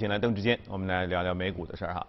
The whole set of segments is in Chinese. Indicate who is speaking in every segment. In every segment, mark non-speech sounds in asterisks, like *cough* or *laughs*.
Speaker 1: 请来邓志坚，我们来聊聊美股的事儿哈。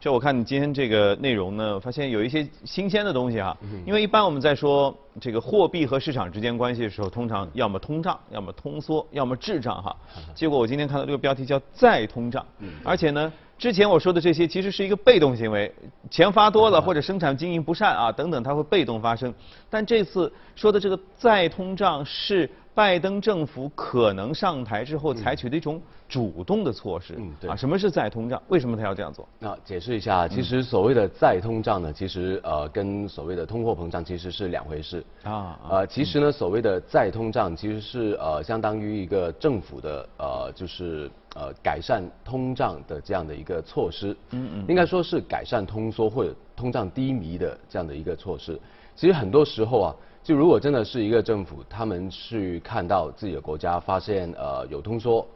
Speaker 1: 这我看你今天这个内容呢，发现有一些新鲜的东西哈。因为一般我们在说这个货币和市场之间关系的时候，通常要么通胀，要么通缩，要么滞胀哈。结果我今天看到这个标题叫再通胀，而且呢。之前我说的这些其实是一个被动行为，钱发多了或者生产经营不善啊等等，它会被动发生。但这次说的这个再通胀是拜登政府可能上台之后采取的一种主动的措施。
Speaker 2: 嗯对
Speaker 1: 啊，什么是再通胀？为什么他要这样做？
Speaker 2: 那解释一下，其实所谓的再通胀呢，其实呃跟所谓的通货膨胀其实是两回事。
Speaker 1: 啊啊
Speaker 2: 呃，其实呢，所谓的再通胀其实是呃相当于一个政府的呃就是呃改善通胀的这样的一个措施。嗯嗯。应该说是改善通缩或者通胀低迷的这样的一个措施。其实很多时候啊，就如果真的是一个政府，他们去看到自己的国家发现呃有通缩，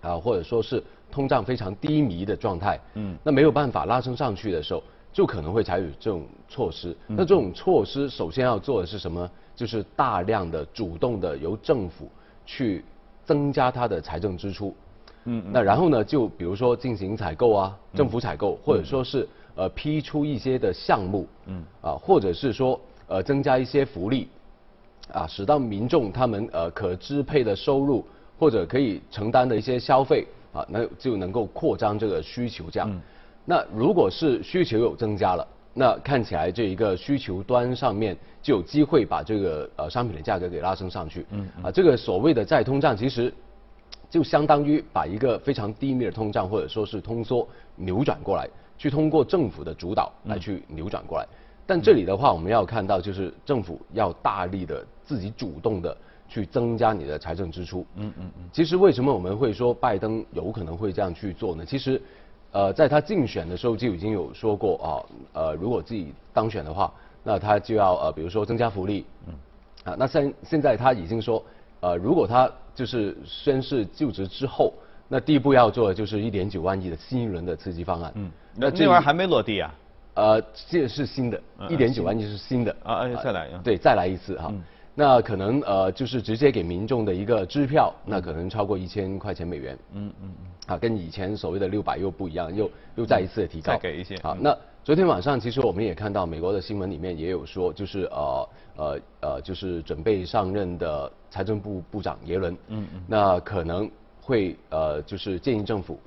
Speaker 2: 啊，或者说是通胀非常低迷的状态，嗯，那没有办法拉升上去的时候，就可能会采取这种措施。那这种措施首先要做的是什么？就是大量的主动的由政府去增加它的财政支出。嗯，那然后呢，就比如说进行采购啊，政府采购，或者说是呃批出一些的项目，嗯，啊，或者是说呃增加一些福利，啊，使到民众他们呃可支配的收入或者可以承担的一些消费啊，那就能够扩张这个需求这样。那如果是需求有增加了，那看起来这一个需求端上面就有机会把这个呃商品的价格给拉升上去。嗯啊，这个所谓的再通胀其实。就相当于把一个非常低迷的通胀或者说是通缩扭转过来，去通过政府的主导来去扭转过来。但这里的话，我们要看到就是政府要大力的自己主动的去增加你的财政支出。嗯嗯嗯。其实为什么我们会说拜登有可能会这样去做呢？其实，呃，在他竞选的时候就已经有说过啊，呃，如果自己当选的话，那他就要呃，比如说增加福利。嗯。啊，那现现在他已经说，呃，如果他就是宣誓就职之后，那第一步要做的就是一点九万亿的新一轮的刺激方案。嗯，
Speaker 1: 那这玩意儿还没落地啊？
Speaker 2: 呃，这是新的，一点九万亿是新的。
Speaker 1: 啊，哎，再来。
Speaker 2: 对，再来一次哈。那可能呃，就是直接给民众的一个支票，那可能超过一千块钱美元。嗯嗯嗯。啊，跟以前所谓的六百又不一样，又又再一次的提高。
Speaker 1: 再给一些。
Speaker 2: 好，那昨天晚上其实我们也看到美国的新闻里面也有说，就是呃呃呃，就是准备上任的财政部部长耶伦。嗯嗯。那可能会呃，就是建议政府，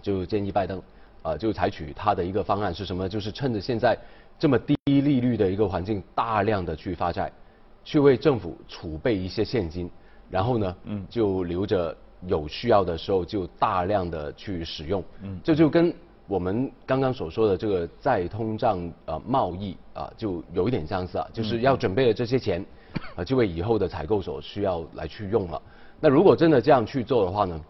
Speaker 2: 就建议拜登，啊，就采取它的一个方案是什么？就是趁着现在这么低利率的一个环境，大量的去发债，去为政府储备一些现金，然后呢，嗯，就留着有需要的时候就大量的去使用。嗯，这就跟我们刚刚所说的这个再通胀呃贸易啊，就有一点相似啊，就是要准备的这些钱，啊，就为以后的采购所需要来去用了。那如果真的这样去做的话呢，呃，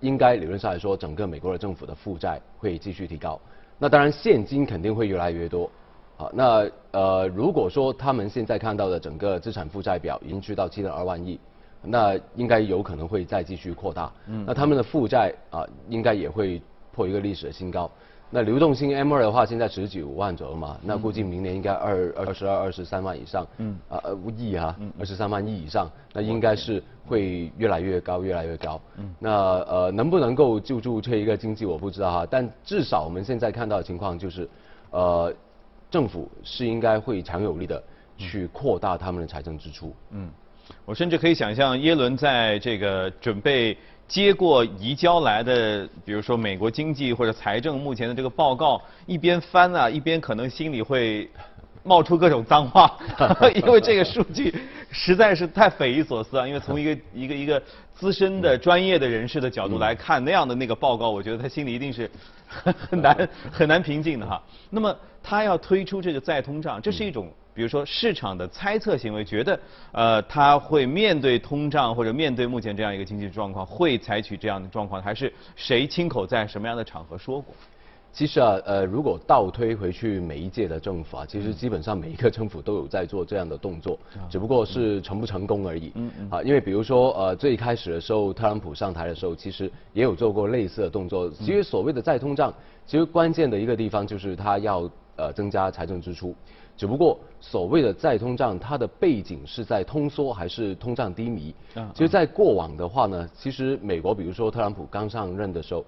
Speaker 2: 应该理论上来说，整个美国的政府的负债会继续提高。那当然，现金肯定会越来越多。好，那呃，如果说他们现在看到的整个资产负债表已经去到七点二万亿，那应该有可能会再继续扩大。嗯。那他们的负债啊，应该也会破一个历史的新高。那流动性 M 二的话，现在十九万左右嘛，那估计明年应该二二十二、二十三万以上，嗯，啊呃亿哈，二十三万亿以上，那应该是会越来越高，越来越高。嗯，那呃能不能够救助这一个经济，我不知道哈，但至少我们现在看到的情况就是，呃，政府是应该会强有力的去扩大他们的财政支出。
Speaker 1: 嗯，我甚至可以想象耶伦在这个准备。接过移交来的，比如说美国经济或者财政目前的这个报告，一边翻啊，一边可能心里会冒出各种脏话，*laughs* *laughs* 因为这个数据实在是太匪夷所思啊。因为从一个一个一个资深的专业的人士的角度来看，那样的那个报告，我觉得他心里一定是 *laughs* 很难很难平静的哈。那么他要推出这个再通胀，这是一种。比如说市场的猜测行为，觉得呃他会面对通胀或者面对目前这样一个经济状况，会采取这样的状况，还是谁亲口在什么样的场合说过？
Speaker 2: 其实啊，呃，如果倒推回去每一届的政府啊，其实基本上每一个政府都有在做这样的动作，只不过是成不成功而已。嗯嗯。啊，因为比如说呃最开始的时候，特朗普上台的时候，其实也有做过类似的动作。其实所谓的再通胀，其实关键的一个地方就是他要。呃增加财政支出，只不过所谓的再通胀，它的背景是在通缩还是通胀低迷？其实，在过往的话呢，其实美国比如说特朗普刚上任的时候，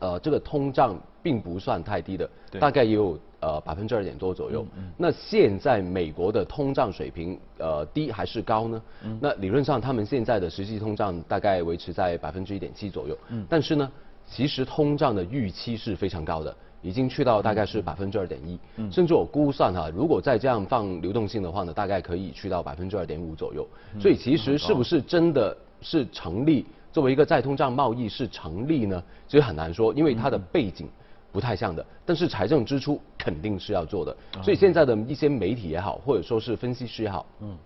Speaker 2: 呃，这个通胀并不算太低的，大概也有呃百分之二点多左右。那现在美国的通胀水平呃低还是高呢？那理论上他们现在的实际通胀大概维持在百分之一点七左右。但是呢，其实通胀的预期是非常高的。已经去到大概是百分之二点一，甚至我估算哈，如果再这样放流动性的话呢，大概可以去到百分之二点五左右。所以其实是不是真的是成立作为一个再通胀贸易是成立呢？其实很难说，因为它的背景不太像的。但是财政支出肯定是要做的。所以现在的一些媒体也好，或者说是分析师也好，嗯，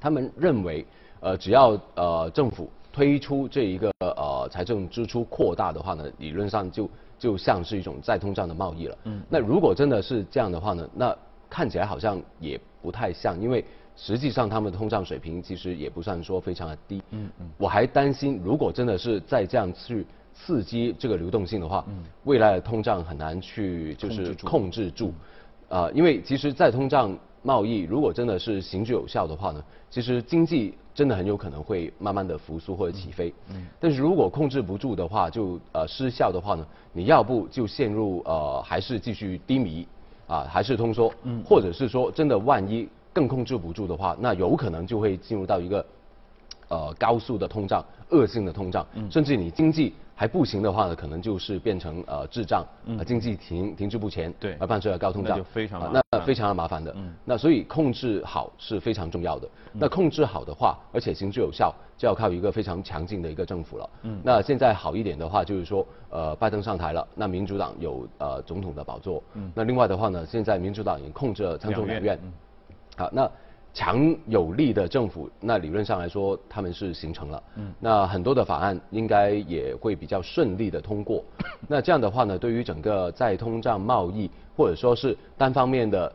Speaker 2: 他们认为，呃，只要呃政府推出这一个呃财政支出扩大的话呢，理论上就。就像是一种再通胀的贸易了。嗯，那如果真的是这样的话呢？那看起来好像也不太像，因为实际上他们的通胀水平其实也不算说非常的低。嗯嗯。我还担心，如果真的是再这样去刺激这个流动性的话，嗯，未来的通胀很难去就是控制住。啊，因为其实再通胀贸易如果真的是行之有效的话呢，其实经济。真的很有可能会慢慢的复苏或者起飞，嗯，但是如果控制不住的话，就呃失效的话呢，你要不就陷入呃还是继续低迷，啊还是通缩，嗯，或者是说真的万一更控制不住的话，那有可能就会进入到一个呃高速的通胀、恶性的通胀，甚至你经济。还不行的话呢，可能就是变成呃滞胀，啊经济停停滞不前，
Speaker 1: 对，
Speaker 2: 而伴随着高通胀，
Speaker 1: 那就非常
Speaker 2: 那非常的麻烦的。嗯，那所以控制好是非常重要的。那控制好的话，而且行之有效，就要靠一个非常强劲的一个政府了。嗯，那现在好一点的话，就是说呃拜登上台了，那民主党有呃总统的宝座。嗯，那另外的话呢，现在民主党已经控制了参众两院。好，那。强有力的政府，那理论上来说他们是形成了，嗯，那很多的法案应该也会比较顺利的通过。*laughs* 那这样的话呢，对于整个在通胀贸易或者说是单方面的，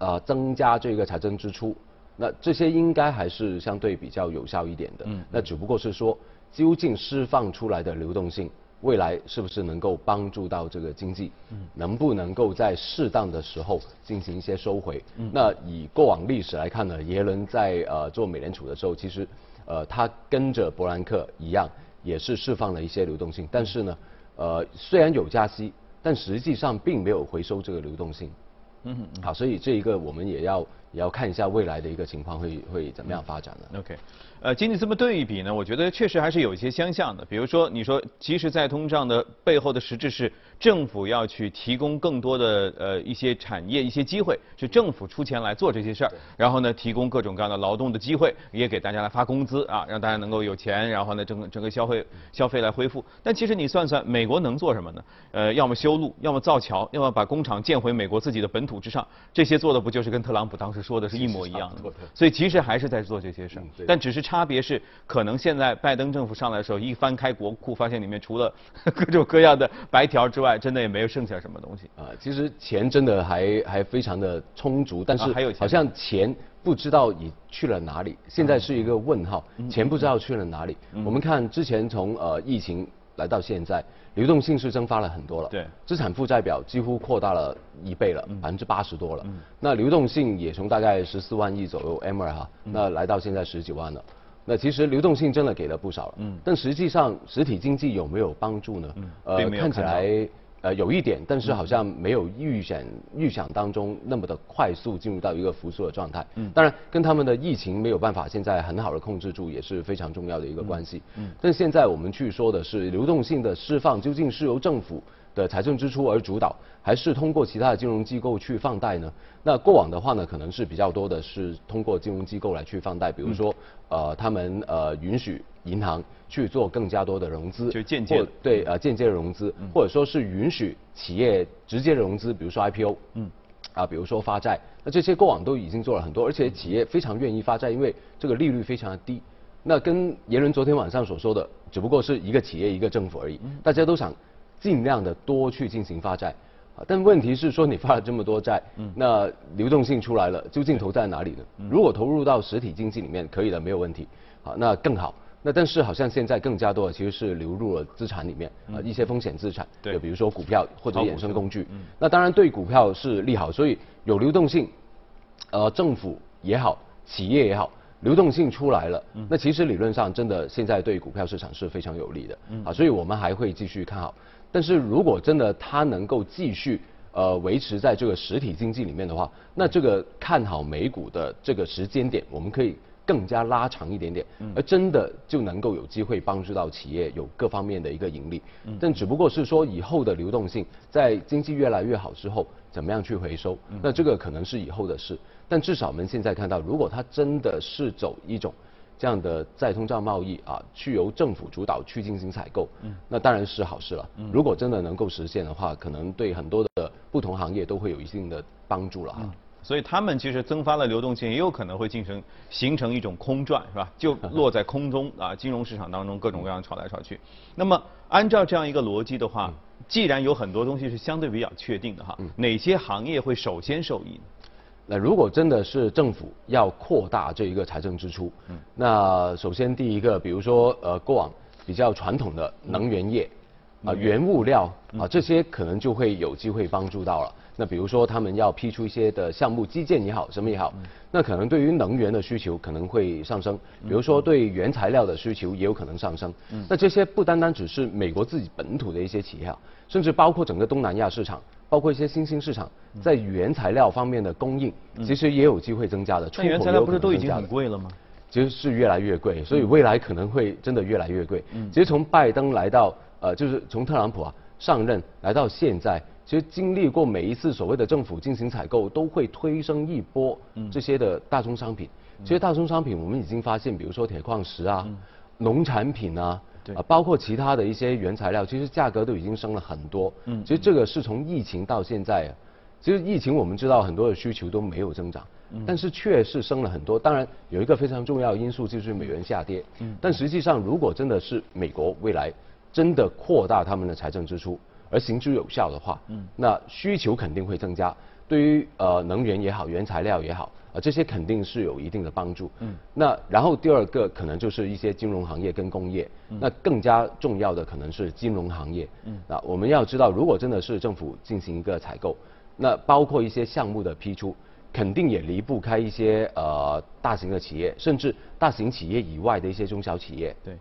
Speaker 2: 呃，增加这个财政支出，那这些应该还是相对比较有效一点的。嗯，那只不过是说，究竟释放出来的流动性。未来是不是能够帮助到这个经济？嗯，能不能够在适当的时候进行一些收回？嗯，那以过往历史来看呢，耶伦在呃做美联储的时候，其实呃他跟着伯兰克一样，也是释放了一些流动性，但是呢，呃虽然有加息，但实际上并没有回收这个流动性。嗯，好，所以这一个我们也要也要看一下未来的一个情况会会怎么样发展
Speaker 1: 呢？OK。呃，经济这么对比呢，我觉得确实还是有一些相像的。比如说，你说其实在通胀的背后的实质是政府要去提供更多的呃一些产业、一些机会，是政府出钱来做这些事儿，然后呢提供各种各样的劳动的机会，也给大家来发工资啊，让大家能够有钱，然后呢整个整个消费消费来恢复。但其实你算算，美国能做什么呢？呃，要么修路，要么造桥，要么把工厂建回美国自己的本土之上，这些做的不就是跟特朗普当时说的是一模一样的？所以其实还是在做这些事儿，但只是差。差别是，可能现在拜登政府上来的时候，一翻开国库，发现里面除了 *laughs* 各种各样的白条之外，真的也没有剩下什么东西。啊，
Speaker 2: 其实钱真的还还非常的充足，但是好像钱不知道已去了哪里，现在是一个问号，钱不知道去了哪里。我们看之前从呃疫情来到现在。流动性是蒸发了很多了，
Speaker 1: 对，
Speaker 2: 资产负债表几乎扩大了一倍了，百分之八十多了。那流动性也从大概十四万亿左右 M 二哈，那来到现在十几万了。那其实流动性真的给了不少了，嗯，但实际上实体经济有没有帮助呢？
Speaker 1: 呃，
Speaker 2: 看起来。呃，有一点，但是好像没有预想预想当中那么的快速进入到一个复苏的状态。嗯，当然跟他们的疫情没有办法现在很好的控制住也是非常重要的一个关系。嗯，但现在我们去说的是流动性的释放，究竟是由政府的财政支出而主导，还是通过其他的金融机构去放贷呢？那过往的话呢，可能是比较多的是通过金融机构来去放贷，比如说呃，他们呃允许。银行去做更加多的融资，
Speaker 1: 就间接
Speaker 2: 对呃间接的融资，或者说是允许企业直接的融资，比如说 IPO，嗯，啊，比如说发债，那这些过往都已经做了很多，而且企业非常愿意发债，因为这个利率非常的低。那跟耶伦昨天晚上所说的，只不过是一个企业一个政府而已，大家都想尽量的多去进行发债，啊，但问题是说你发了这么多债，那流动性出来了，究竟投在哪里呢？如果投入到实体经济里面可以的，没有问题，好，那更好。那但是好像现在更加多的其实是流入了资产里面，啊、一些风险资产，
Speaker 1: 对。
Speaker 2: 比如说股票或者衍生工具。
Speaker 1: 嗯。
Speaker 2: 那当然对股票是利好，所以有流动性，呃，政府也好，企业也好，流动性出来了，那其实理论上真的现在对股票市场是非常有利的，啊，所以我们还会继续看好。但是如果真的它能够继续呃维持在这个实体经济里面的话，那这个看好美股的这个时间点，我们可以更加拉长一点点，而真的就能够有机会帮助到企业有各方面的一个盈利。但只不过是说以后的流动性，在经济越来越好之后，怎么样去回收？那这个可能是以后的事。但至少我们现在看到，如果它真的是走一种这样的再通胀贸易啊，去由政府主导去进行采购，嗯那当然是好事了。嗯如果真的能够实现的话，可能对很多的不同行业都会有一定的帮助了哈。
Speaker 1: 所以他们其实增发了流动性，也有可能会形成形成一种空转，是吧？就 *laughs* 落在空中啊，金融市场当中各种各样炒来炒去。那么按照这样一个逻辑的话，既然有很多东西是相对比较确定的哈，哪些行业会首先受益呢？
Speaker 2: 那如果真的是政府要扩大这一个财政支出，嗯，那首先第一个，比如说呃过往比较传统的能源业，啊、原物料啊这些可能就会有机会帮助到了。那比如说他们要批出一些的项目基建也好，什么也好，那可能对于能源的需求可能会上升，比如说对原材料的需求也有可能上升。那这些不单单只是美国自己本土的一些企业啊，甚至包括整个东南亚市场，包括一些新兴市场，在原材料方面的供应，其实也有机会增加的。出
Speaker 1: 但原材料不是都已经很贵了吗？
Speaker 2: 其实是越来越贵，所以未来可能会真的越来越贵。其实从拜登来到呃，就是从特朗普啊上任来到现在，其实经历过每一次所谓的政府进行采购，都会推升一波这些的大宗商品。其实大宗商品我们已经发现，比如说铁矿石啊、农产品啊。
Speaker 1: 对
Speaker 2: 啊，包括其他的一些原材料，其实价格都已经升了很多。嗯，其实这个是从疫情到现在啊，其实疫情我们知道很多的需求都没有增长，但是确实升了很多。当然有一个非常重要的因素就是美元下跌。嗯，但实际上如果真的是美国未来真的扩大他们的财政支出，而行之有效的话，嗯，那需求肯定会增加。对于呃能源也好，原材料也好，啊、这些肯定是有一定的帮助。嗯，那然后第二个可能就是一些金融行业跟工业，那更加重要的可能是金融行业。嗯，那我们要知道，如果真的是政府进行一个采购，那包括一些项目的批出，肯定也离不开一些呃大型的企业，甚至大型企业以外的一些中小企业。
Speaker 1: 对，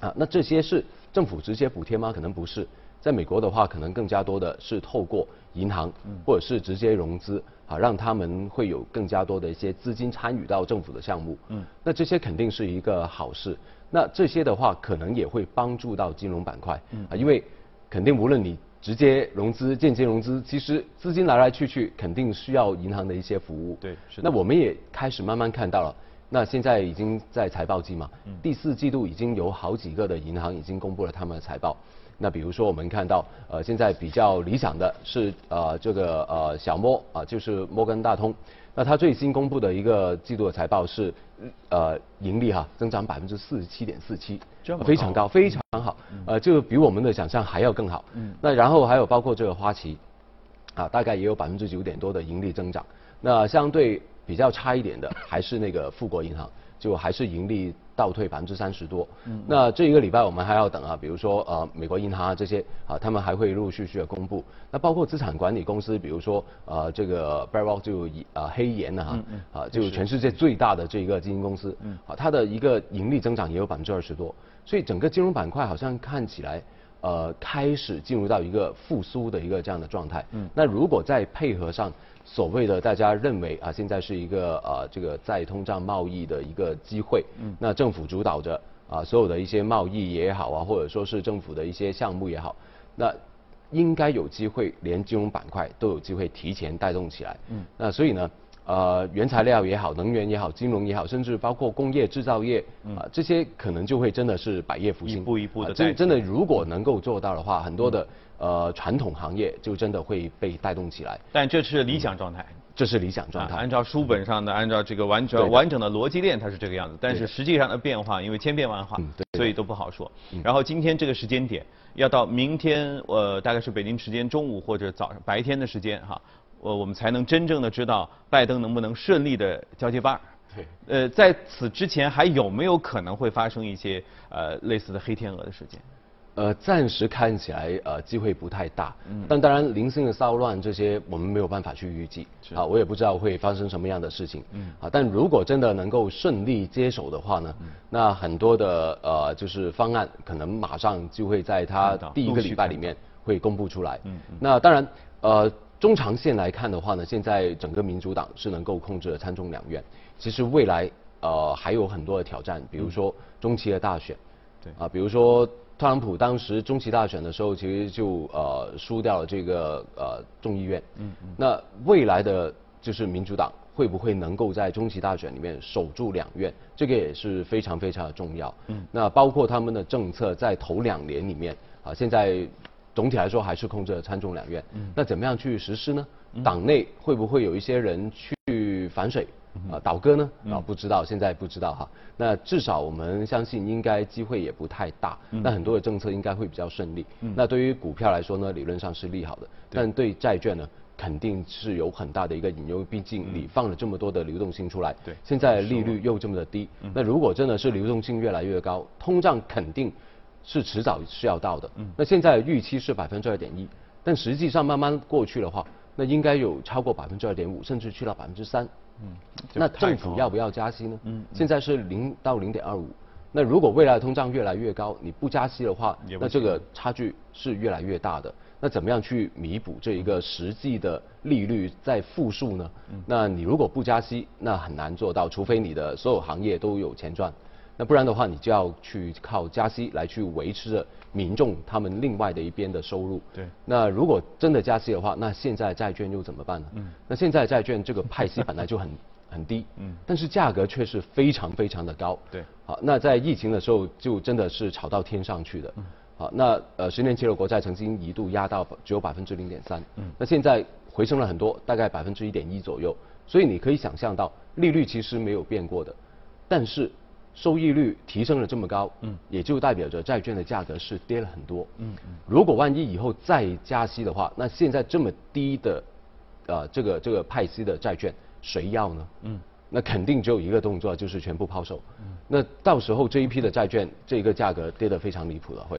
Speaker 2: 啊，那这些是政府直接补贴吗？可能不是。在美国的话，可能更加多的是透过银行或者是直接融资啊，让他们会有更加多的一些资金参与到政府的项目。嗯，那这些肯定是一个好事。那这些的话，可能也会帮助到金融板块。嗯，啊，因为肯定无论你直接融资、间接融资，其实资金来来去去，肯定需要银行的一些服务。
Speaker 1: 对是的
Speaker 2: 那我们也开始慢慢看到了。那现在已经在财报季嘛，第四季度已经有好几个的银行已经公布了他们的财报。那比如说我们看到，呃，现在比较理想的是呃这个呃小摩啊、就是摩根大通，那它最新公布的一个季度的财报是呃盈利哈增长百分之四十七点四七非常高，非常好，呃就比我们的想象还要更好。嗯，那然后还有包括这个花旗，啊，大概也有百分之九点多的盈利增长。那相对比较差一点的还是那个富国银行，*laughs* 就还是盈利倒退百分之三十多。嗯，那这一个礼拜我们还要等啊，比如说呃美国银行啊这些啊，他们还会陆陆续续的公布。那包括资产管理公司，比如说呃这个 b a r r o c k 就呃黑岩啊，啊就全世界最大的这个基金公司，啊它的一个盈利增长也有百分之二十多。所以整个金融板块好像看起来。呃，开始进入到一个复苏的一个这样的状态。嗯，那如果再配合上所谓的大家认为啊，现在是一个呃这个再通胀贸易的一个机会。嗯，那政府主导着啊所有的一些贸易也好啊，或者说是政府的一些项目也好，那应该有机会连金融板块都有机会提前带动起来。嗯，那所以呢。呃，原材料也好，能源也好，金融也好，甚至包括工业制造业啊、这些可能就会真的是百业复兴，
Speaker 1: 一步一步地
Speaker 2: 啊
Speaker 1: 带
Speaker 2: 真真的如果能够做到的话，很多的呃传统行业就真的会被带动起来，
Speaker 1: 但这是理想状态。
Speaker 2: 这是理想状
Speaker 1: 啊，
Speaker 2: 态。
Speaker 1: 按照书本上的，按照这个完整完整的逻辑链，它是这个样子。但是实际上的变化，因为千变万化所以都不好说。然后今天这个时间点，要到明天，呃，大概是北京时间中午或者早上白天的时间哈，呃，我们才能真正的知道拜登能不能顺利的交接班儿。
Speaker 2: 对。
Speaker 1: 呃，在此之前还有没有可能会发生一些呃类似的黑天鹅的事件？
Speaker 2: 呃，暂时看起来呃机会不太大，嗯，但当然零星的骚乱这些我们没有办法去预计，啊，我也不知道会发生什么样的事情，嗯，啊，但如果真的能够顺利接手的话呢，那很多的呃就是方案可能马上就会在他第一个礼拜里面会公布出来，嗯，那当然呃中长线来看的话呢，现在整个民主党是能够控制参众两院，其实未来呃还有很多的挑战，比如说中期的大选，
Speaker 1: 对，
Speaker 2: 啊，比如说。特朗普当时中期大选的时候，其实就呃输掉了这个呃众议院。嗯嗯。那未来的就是民主党会不会能够在中期大选里面守住两院？这个也是非常非常的重要。嗯。那包括他们的政策在头两年里面啊，现在总体来说还是控制了参众两院。嗯。那怎么样去实施呢？党内会不会有一些人去反水？啊，倒戈呢？啊，不知道，现在不知道哈。那至少我们相信，应该机会也不太大。那很多的政策应该会比较顺利。那对于股票来说呢，理论上是利好的。但对债券呢，肯定是有很大的一个隐忧。毕竟你放了这么多的流动性出来，
Speaker 1: 对，
Speaker 2: 现在利率又这么的低。那如果真的是流动性越来越高，通胀肯定是迟早是要到的。嗯那现在预期是百分之二点一，但实际上慢慢过去的话，那应该有超过百分之二点五，甚至去到百分之三。嗯，那政府要不要加息呢？嗯，现在是零到零点二五，那如果未来通胀越来越高，你不加息的话，那这个差距是越来越大的。那怎么样去弥补这一个实际的利率在负数呢？那你如果不加息，那很难做到，除非你的所有行业都有钱赚。那不然的话，你就要去靠加息来去维持着民众他们另外的一边的收入。
Speaker 1: 对。
Speaker 2: 那如果真的加息的话，那现在债券又怎么办呢？嗯。那现在债券这个派息本来就很 *laughs* 很低，嗯。但是价格却是非常非常的高。
Speaker 1: 对。
Speaker 2: 好，那在疫情的时候就真的是炒到天上去的。嗯。好，那呃十年期的国债曾经一度压到只有百分之零点三。嗯。那现在回升了很多，大概百分之一点一左右。所以你可以想象到，利率其实没有变过的，但是。收益率提升了这么高，嗯，也就代表着债券的价格是跌了很多，嗯嗯。如果万一以后再加息的话，那现在这么低的，呃，这个这个派息的债券谁要呢？嗯，那肯定只有一个动作，就是全部抛售。嗯，那到时候这一批的债券，这个价格跌得非常离谱了，会。